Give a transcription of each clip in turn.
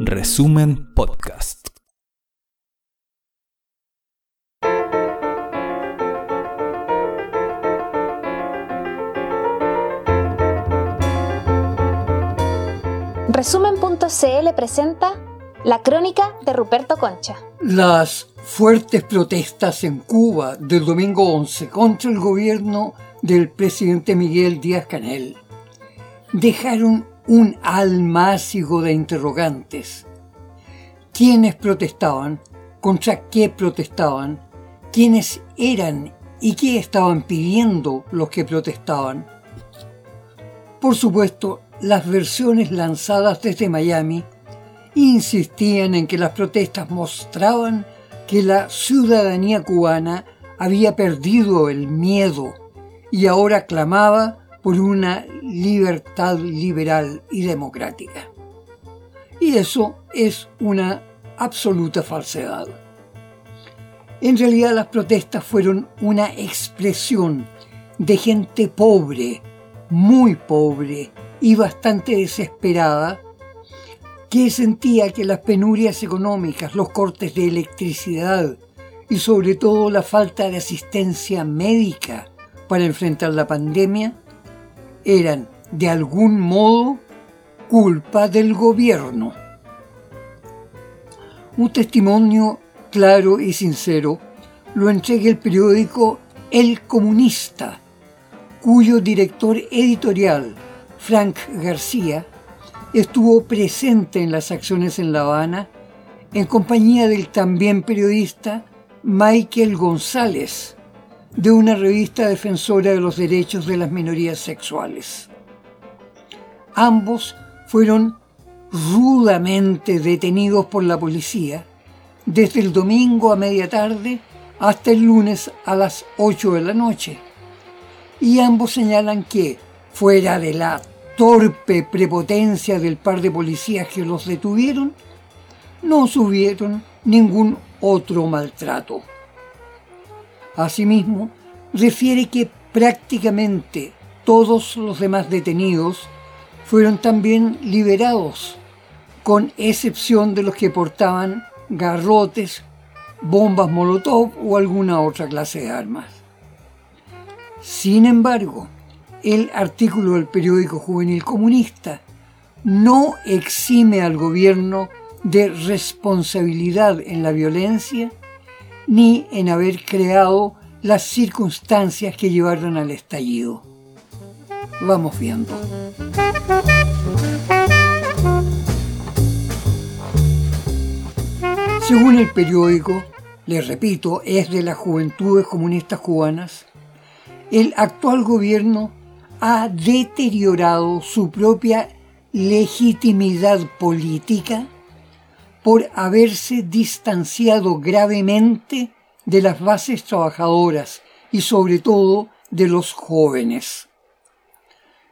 Resumen Podcast. Resumen.cl presenta la crónica de Ruperto Concha. Las fuertes protestas en Cuba del domingo 11 contra el gobierno del presidente Miguel Díaz Canel dejaron un almácigo de interrogantes. ¿Quiénes protestaban? ¿Contra qué protestaban? ¿Quiénes eran y qué estaban pidiendo los que protestaban? Por supuesto, las versiones lanzadas desde Miami insistían en que las protestas mostraban que la ciudadanía cubana había perdido el miedo y ahora clamaba por una libertad liberal y democrática. Y eso es una absoluta falsedad. En realidad las protestas fueron una expresión de gente pobre, muy pobre y bastante desesperada, que sentía que las penurias económicas, los cortes de electricidad y sobre todo la falta de asistencia médica para enfrentar la pandemia eran de algún modo culpa del gobierno. Un testimonio claro y sincero lo entrega el periódico El Comunista, cuyo director editorial, Frank García, estuvo presente en las acciones en La Habana en compañía del también periodista Michael González, de una revista defensora de los derechos de las minorías sexuales. Ambos fueron rudamente detenidos por la policía desde el domingo a media tarde hasta el lunes a las 8 de la noche. Y ambos señalan que, fuera de la torpe prepotencia del par de policías que los detuvieron, no subieron ningún otro maltrato. Asimismo, refiere que prácticamente todos los demás detenidos fueron también liberados, con excepción de los que portaban garrotes, bombas molotov o alguna otra clase de armas. Sin embargo, el artículo del periódico juvenil comunista no exime al gobierno de responsabilidad en la violencia ni en haber creado las circunstancias que llevaron al estallido. Vamos viendo. Según el periódico, les repito, es de las Juventudes Comunistas Cubanas, el actual gobierno ha deteriorado su propia legitimidad política por haberse distanciado gravemente de las bases trabajadoras y sobre todo de los jóvenes.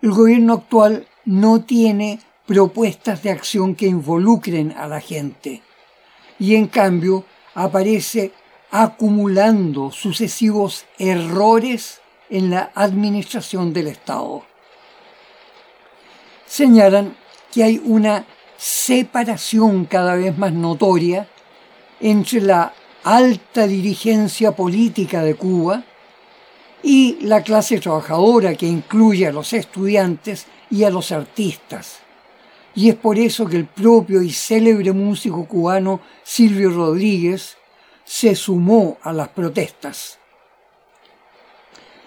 El gobierno actual no tiene propuestas de acción que involucren a la gente y en cambio aparece acumulando sucesivos errores en la administración del Estado. Señalan que hay una separación cada vez más notoria entre la alta dirigencia política de Cuba y la clase trabajadora que incluye a los estudiantes y a los artistas. Y es por eso que el propio y célebre músico cubano Silvio Rodríguez se sumó a las protestas.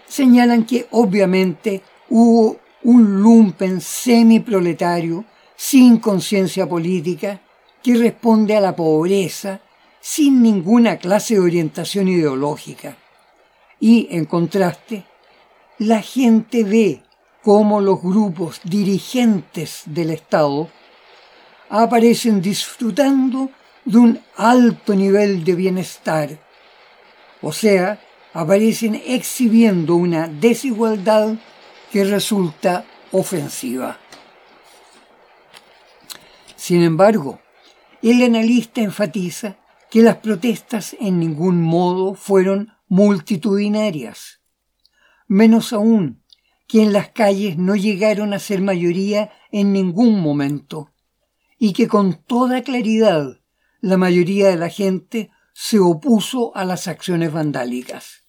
Señalan que obviamente hubo un lumpen semiproletario sin conciencia política, que responde a la pobreza, sin ninguna clase de orientación ideológica. Y, en contraste, la gente ve cómo los grupos dirigentes del Estado aparecen disfrutando de un alto nivel de bienestar, o sea, aparecen exhibiendo una desigualdad que resulta ofensiva. Sin embargo, el analista enfatiza que las protestas en ningún modo fueron multitudinarias, menos aún que en las calles no llegaron a ser mayoría en ningún momento, y que con toda claridad la mayoría de la gente se opuso a las acciones vandálicas.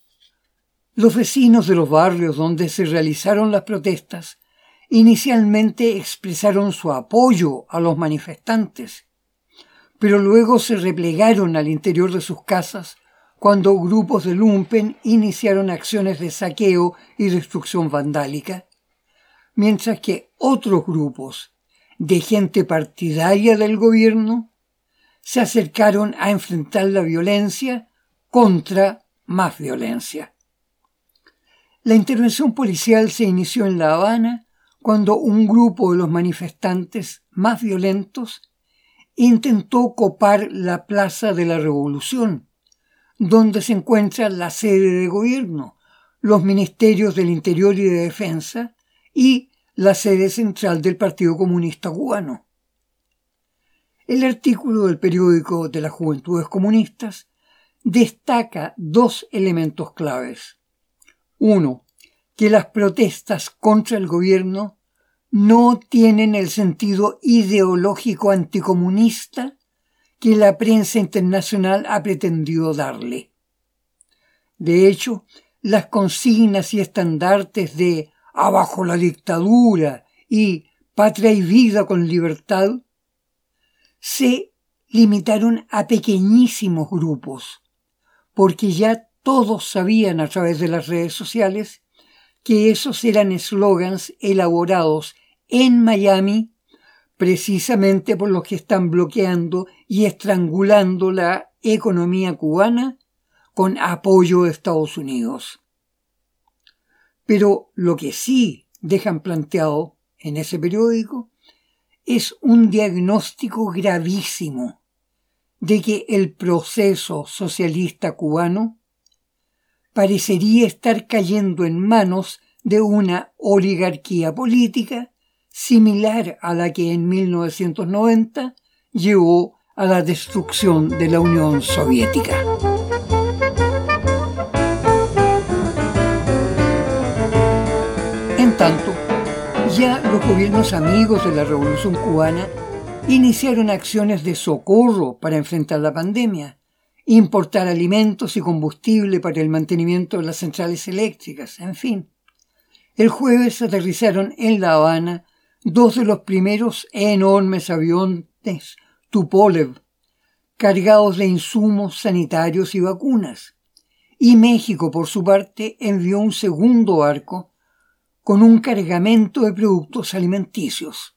Los vecinos de los barrios donde se realizaron las protestas inicialmente expresaron su apoyo a los manifestantes, pero luego se replegaron al interior de sus casas cuando grupos de lumpen iniciaron acciones de saqueo y destrucción vandálica, mientras que otros grupos de gente partidaria del gobierno se acercaron a enfrentar la violencia contra más violencia. La intervención policial se inició en La Habana cuando un grupo de los manifestantes más violentos intentó copar la Plaza de la Revolución, donde se encuentra la sede de gobierno, los ministerios del Interior y de Defensa y la sede central del Partido Comunista Cubano. El artículo del periódico de las Juventudes Comunistas destaca dos elementos claves. Uno, que las protestas contra el gobierno no tienen el sentido ideológico anticomunista que la prensa internacional ha pretendido darle. De hecho, las consignas y estandartes de abajo la dictadura y patria y vida con libertad se limitaron a pequeñísimos grupos, porque ya todos sabían a través de las redes sociales que esos eran eslogans elaborados en Miami precisamente por los que están bloqueando y estrangulando la economía cubana con apoyo de Estados Unidos. Pero lo que sí dejan planteado en ese periódico es un diagnóstico gravísimo de que el proceso socialista cubano parecería estar cayendo en manos de una oligarquía política similar a la que en 1990 llevó a la destrucción de la Unión Soviética. En tanto, ya los gobiernos amigos de la Revolución cubana iniciaron acciones de socorro para enfrentar la pandemia, importar alimentos y combustible para el mantenimiento de las centrales eléctricas, en fin. El jueves aterrizaron en La Habana dos de los primeros enormes aviones Tupolev, cargados de insumos sanitarios y vacunas, y México, por su parte, envió un segundo barco con un cargamento de productos alimenticios.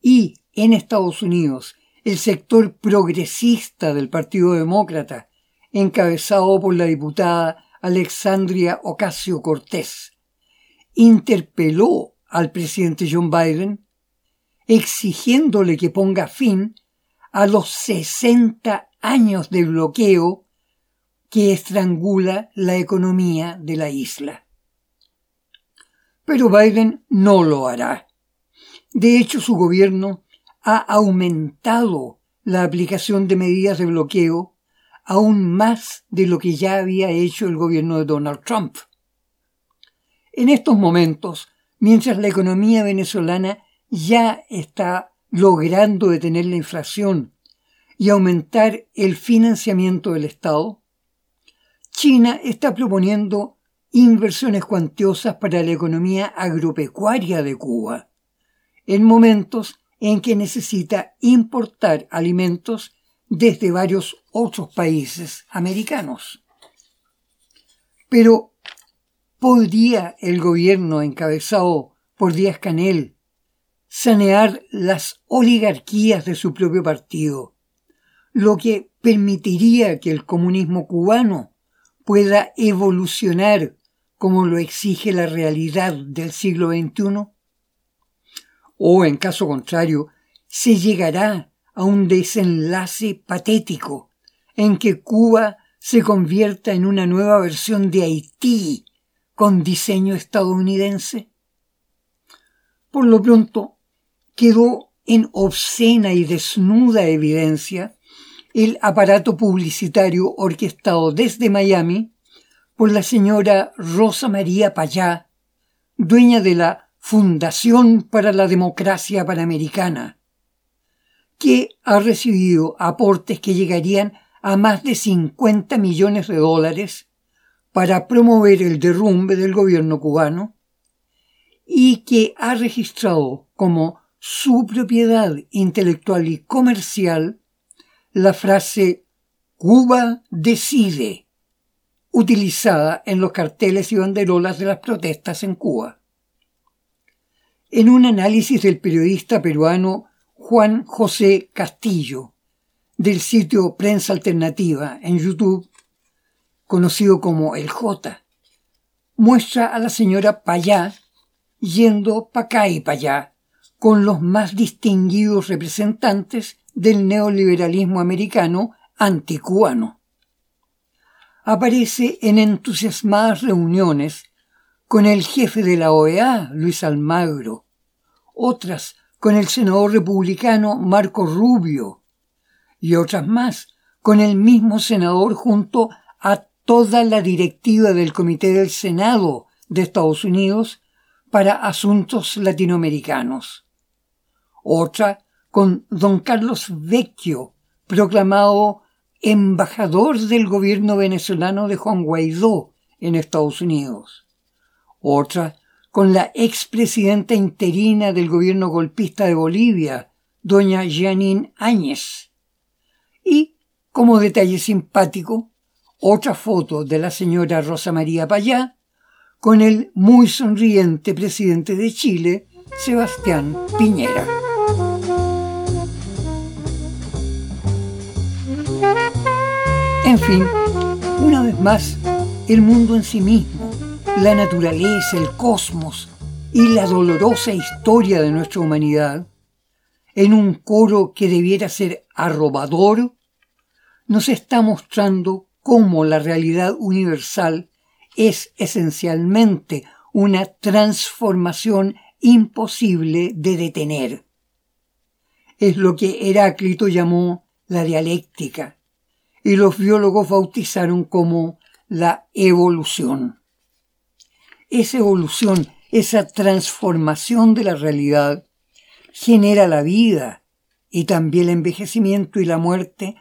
Y en Estados Unidos, el sector progresista del Partido Demócrata, encabezado por la diputada Alexandria Ocasio Cortés, interpeló al presidente John Biden exigiéndole que ponga fin a los 60 años de bloqueo que estrangula la economía de la isla. Pero Biden no lo hará. De hecho, su gobierno ha aumentado la aplicación de medidas de bloqueo aún más de lo que ya había hecho el gobierno de Donald Trump. En estos momentos, mientras la economía venezolana ya está logrando detener la inflación y aumentar el financiamiento del Estado, China está proponiendo inversiones cuantiosas para la economía agropecuaria de Cuba, en momentos en que necesita importar alimentos desde varios otros países americanos. Pero, ¿podría el gobierno encabezado por Díaz Canel sanear las oligarquías de su propio partido, lo que permitiría que el comunismo cubano pueda evolucionar como lo exige la realidad del siglo XXI? o en caso contrario, se llegará a un desenlace patético en que Cuba se convierta en una nueva versión de Haití con diseño estadounidense? Por lo pronto, quedó en obscena y desnuda evidencia el aparato publicitario orquestado desde Miami por la señora Rosa María Payá, dueña de la Fundación para la Democracia Panamericana, que ha recibido aportes que llegarían a más de 50 millones de dólares para promover el derrumbe del gobierno cubano y que ha registrado como su propiedad intelectual y comercial la frase Cuba decide, utilizada en los carteles y banderolas de las protestas en Cuba. En un análisis del periodista peruano Juan José Castillo, del sitio Prensa Alternativa en YouTube, conocido como El J, muestra a la señora Payá yendo pa' acá y pa' allá con los más distinguidos representantes del neoliberalismo americano anticubano. Aparece en entusiasmadas reuniones con el jefe de la OEA, Luis Almagro, otras con el senador republicano Marco Rubio y otras más con el mismo senador junto a toda la directiva del Comité del Senado de Estados Unidos para asuntos latinoamericanos. Otra con don Carlos Vecchio, proclamado embajador del gobierno venezolano de Juan Guaidó en Estados Unidos. Otra con la expresidenta interina del gobierno golpista de Bolivia, doña Janine Áñez. Y, como detalle simpático, otra foto de la señora Rosa María Payá con el muy sonriente presidente de Chile, Sebastián Piñera. En fin, una vez más, el mundo en sí mismo, la naturaleza, el cosmos y la dolorosa historia de nuestra humanidad, en un coro que debiera ser arrobador, nos está mostrando cómo la realidad universal es esencialmente una transformación imposible de detener. Es lo que Heráclito llamó la dialéctica, y los biólogos bautizaron como la evolución. Esa evolución, esa transformación de la realidad, genera la vida y también el envejecimiento y la muerte,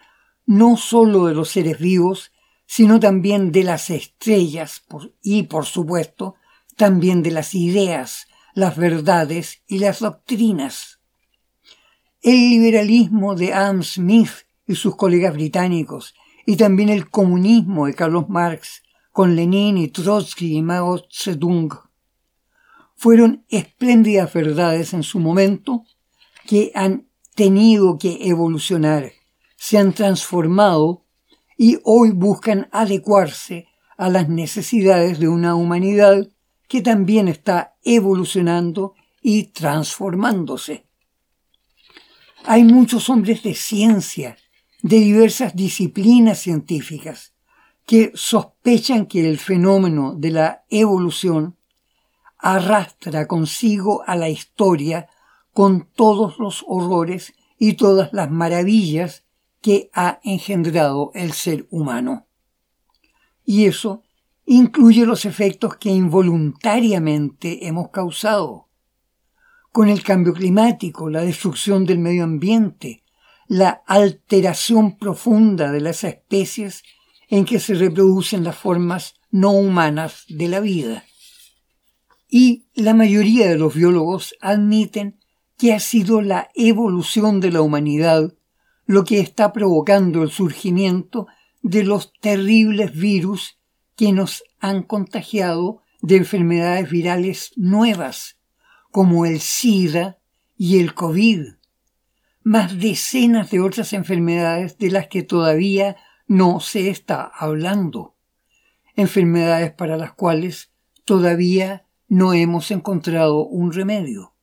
no sólo de los seres vivos, sino también de las estrellas y, por supuesto, también de las ideas, las verdades y las doctrinas. El liberalismo de Adam Smith y sus colegas británicos, y también el comunismo de Carlos Marx, con Lenin y Trotsky y Mao Zedong. Fueron espléndidas verdades en su momento que han tenido que evolucionar, se han transformado y hoy buscan adecuarse a las necesidades de una humanidad que también está evolucionando y transformándose. Hay muchos hombres de ciencia de diversas disciplinas científicas que sospechan que el fenómeno de la evolución arrastra consigo a la historia con todos los horrores y todas las maravillas que ha engendrado el ser humano. Y eso incluye los efectos que involuntariamente hemos causado, con el cambio climático, la destrucción del medio ambiente, la alteración profunda de las especies en que se reproducen las formas no humanas de la vida. Y la mayoría de los biólogos admiten que ha sido la evolución de la humanidad lo que está provocando el surgimiento de los terribles virus que nos han contagiado de enfermedades virales nuevas, como el SIDA y el COVID más decenas de otras enfermedades de las que todavía no se está hablando. Enfermedades para las cuales todavía no hemos encontrado un remedio.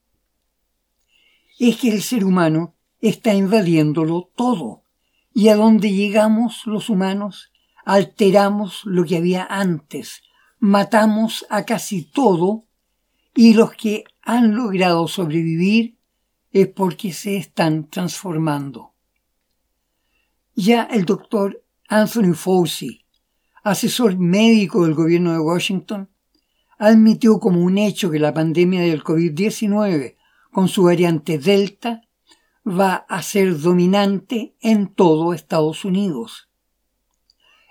Es que el ser humano está invadiéndolo todo, y a donde llegamos los humanos alteramos lo que había antes, matamos a casi todo, y los que han logrado sobrevivir es porque se están transformando. Ya el doctor Anthony Fauci, asesor médico del gobierno de Washington, admitió como un hecho que la pandemia del COVID-19 con su variante Delta va a ser dominante en todo Estados Unidos.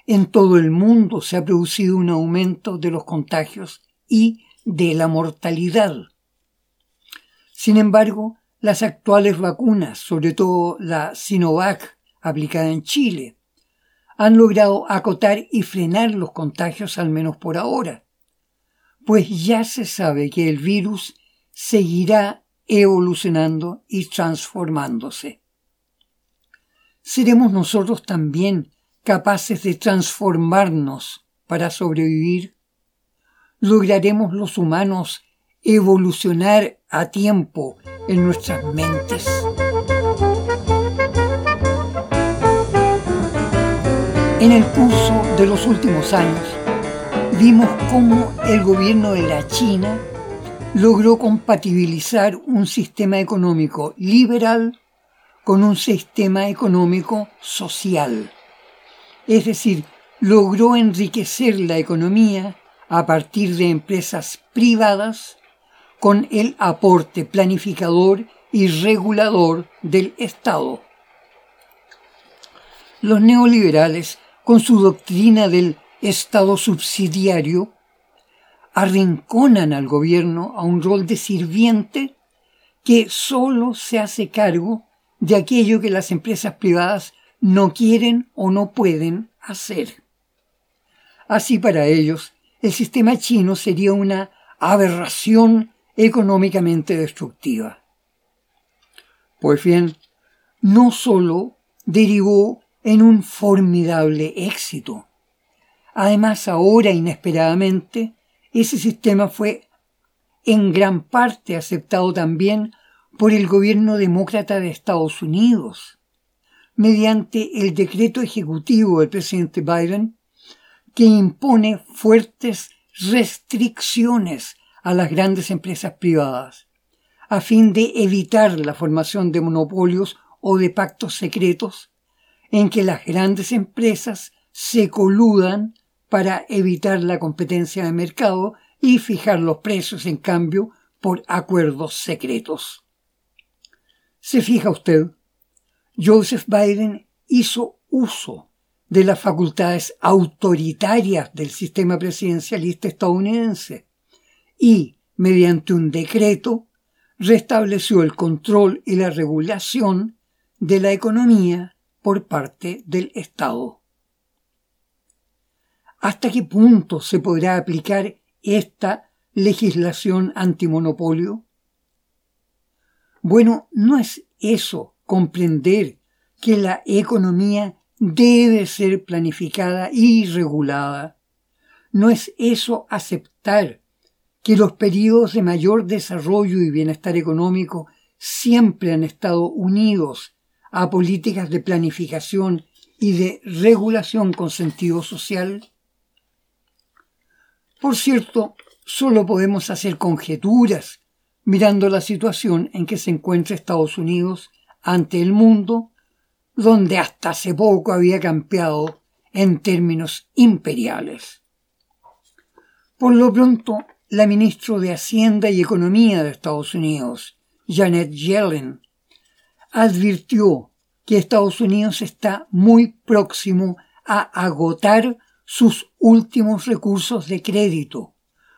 En todo el mundo se ha producido un aumento de los contagios y de la mortalidad. Sin embargo, las actuales vacunas, sobre todo la Sinovac aplicada en Chile, han logrado acotar y frenar los contagios al menos por ahora, pues ya se sabe que el virus seguirá evolucionando y transformándose. ¿Seremos nosotros también capaces de transformarnos para sobrevivir? ¿Lograremos los humanos evolucionar a tiempo en nuestras mentes? En el curso de los últimos años, vimos cómo el gobierno de la China logró compatibilizar un sistema económico liberal con un sistema económico social. Es decir, logró enriquecer la economía a partir de empresas privadas con el aporte planificador y regulador del Estado. Los neoliberales con su doctrina del Estado subsidiario, arrinconan al gobierno a un rol de sirviente que solo se hace cargo de aquello que las empresas privadas no quieren o no pueden hacer. Así para ellos, el sistema chino sería una aberración económicamente destructiva. Pues bien, no solo derivó en un formidable éxito. Además, ahora inesperadamente, ese sistema fue en gran parte aceptado también por el gobierno demócrata de Estados Unidos, mediante el decreto ejecutivo del presidente Biden, que impone fuertes restricciones a las grandes empresas privadas, a fin de evitar la formación de monopolios o de pactos secretos en que las grandes empresas se coludan para evitar la competencia de mercado y fijar los precios, en cambio, por acuerdos secretos. Se fija usted, Joseph Biden hizo uso de las facultades autoritarias del sistema presidencialista estadounidense y, mediante un decreto, restableció el control y la regulación de la economía por parte del Estado. ¿Hasta qué punto se podrá aplicar esta legislación antimonopolio? Bueno, no es eso comprender que la economía debe ser planificada y regulada. No es eso aceptar que los periodos de mayor desarrollo y bienestar económico siempre han estado unidos a políticas de planificación y de regulación con sentido social? Por cierto, solo podemos hacer conjeturas mirando la situación en que se encuentra Estados Unidos ante el mundo, donde hasta hace poco había campeado en términos imperiales. Por lo pronto, la ministra de Hacienda y Economía de Estados Unidos, Janet Yellen, advirtió que Estados Unidos está muy próximo a agotar sus últimos recursos de crédito,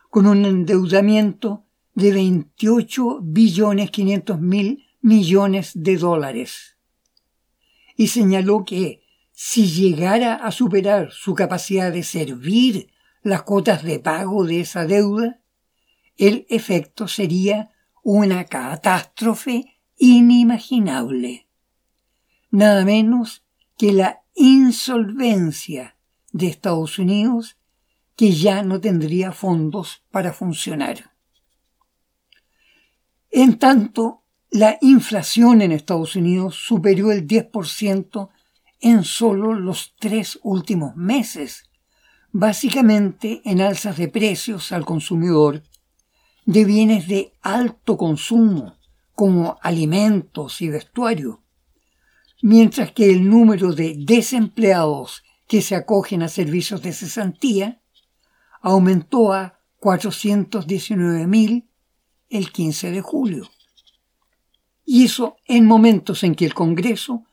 con un endeudamiento de 28 billones 500 mil millones de dólares. Y señaló que si llegara a superar su capacidad de servir las cuotas de pago de esa deuda, el efecto sería una catástrofe inimaginable. Nada menos que la insolvencia de Estados Unidos que ya no tendría fondos para funcionar. En tanto, la inflación en Estados Unidos superó el 10% en solo los tres últimos meses, básicamente en alzas de precios al consumidor de bienes de alto consumo, como alimentos y vestuario, mientras que el número de desempleados que se acogen a servicios de cesantía aumentó a 419.000 el 15 de julio. Y eso en momentos en que el Congreso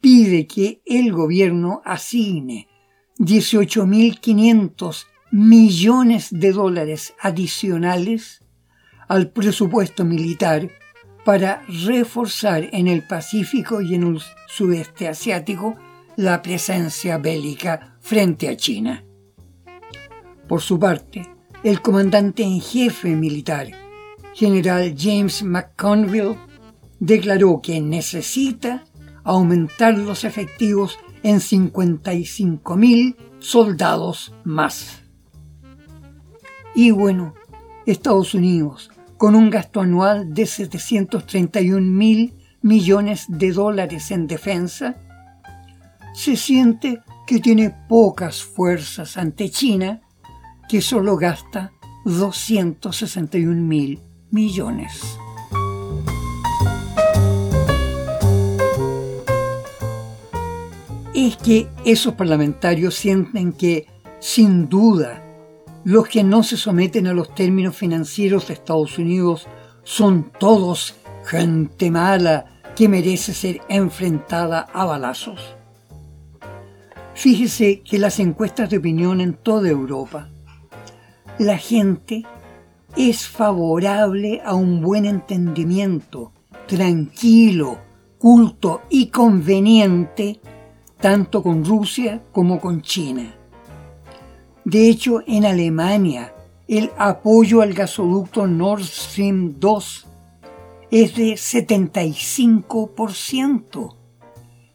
pide que el gobierno asigne 18.500 millones de dólares adicionales al presupuesto militar para reforzar en el Pacífico y en el sudeste asiático la presencia bélica frente a China. Por su parte, el comandante en jefe militar, general James McConville, declaró que necesita aumentar los efectivos en 55.000 soldados más. Y bueno, Estados Unidos, con un gasto anual de 731 mil millones de dólares en defensa, se siente que tiene pocas fuerzas ante China, que solo gasta 261 mil millones. Es que esos parlamentarios sienten que, sin duda, los que no se someten a los términos financieros de Estados Unidos son todos gente mala que merece ser enfrentada a balazos. Fíjese que las encuestas de opinión en toda Europa, la gente es favorable a un buen entendimiento, tranquilo, culto y conveniente, tanto con Rusia como con China. De hecho, en Alemania, el apoyo al gasoducto Nord Stream 2 es de 75%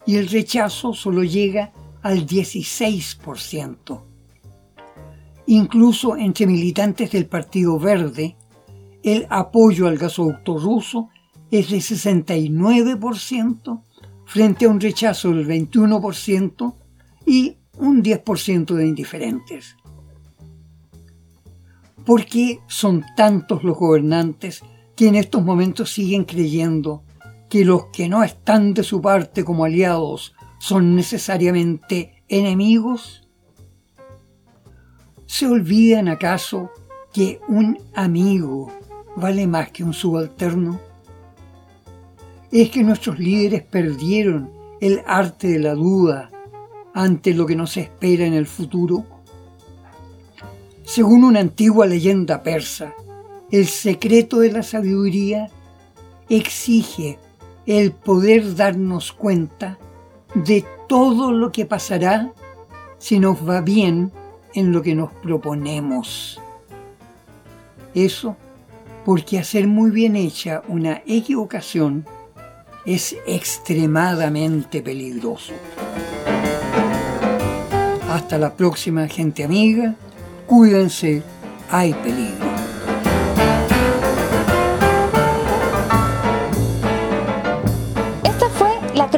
y el rechazo solo llega al 16%. Incluso entre militantes del Partido Verde, el apoyo al gasoducto ruso es de 69% frente a un rechazo del 21% y un 10% de indiferentes. ¿Por qué son tantos los gobernantes que en estos momentos siguen creyendo que los que no están de su parte como aliados son necesariamente enemigos? ¿Se olvidan acaso que un amigo vale más que un subalterno? ¿Es que nuestros líderes perdieron el arte de la duda ante lo que nos espera en el futuro? Según una antigua leyenda persa, el secreto de la sabiduría exige el poder darnos cuenta de todo lo que pasará si nos va bien en lo que nos proponemos. Eso porque hacer muy bien hecha una equivocación es extremadamente peligroso. Hasta la próxima gente amiga Cuídense, hay peligro.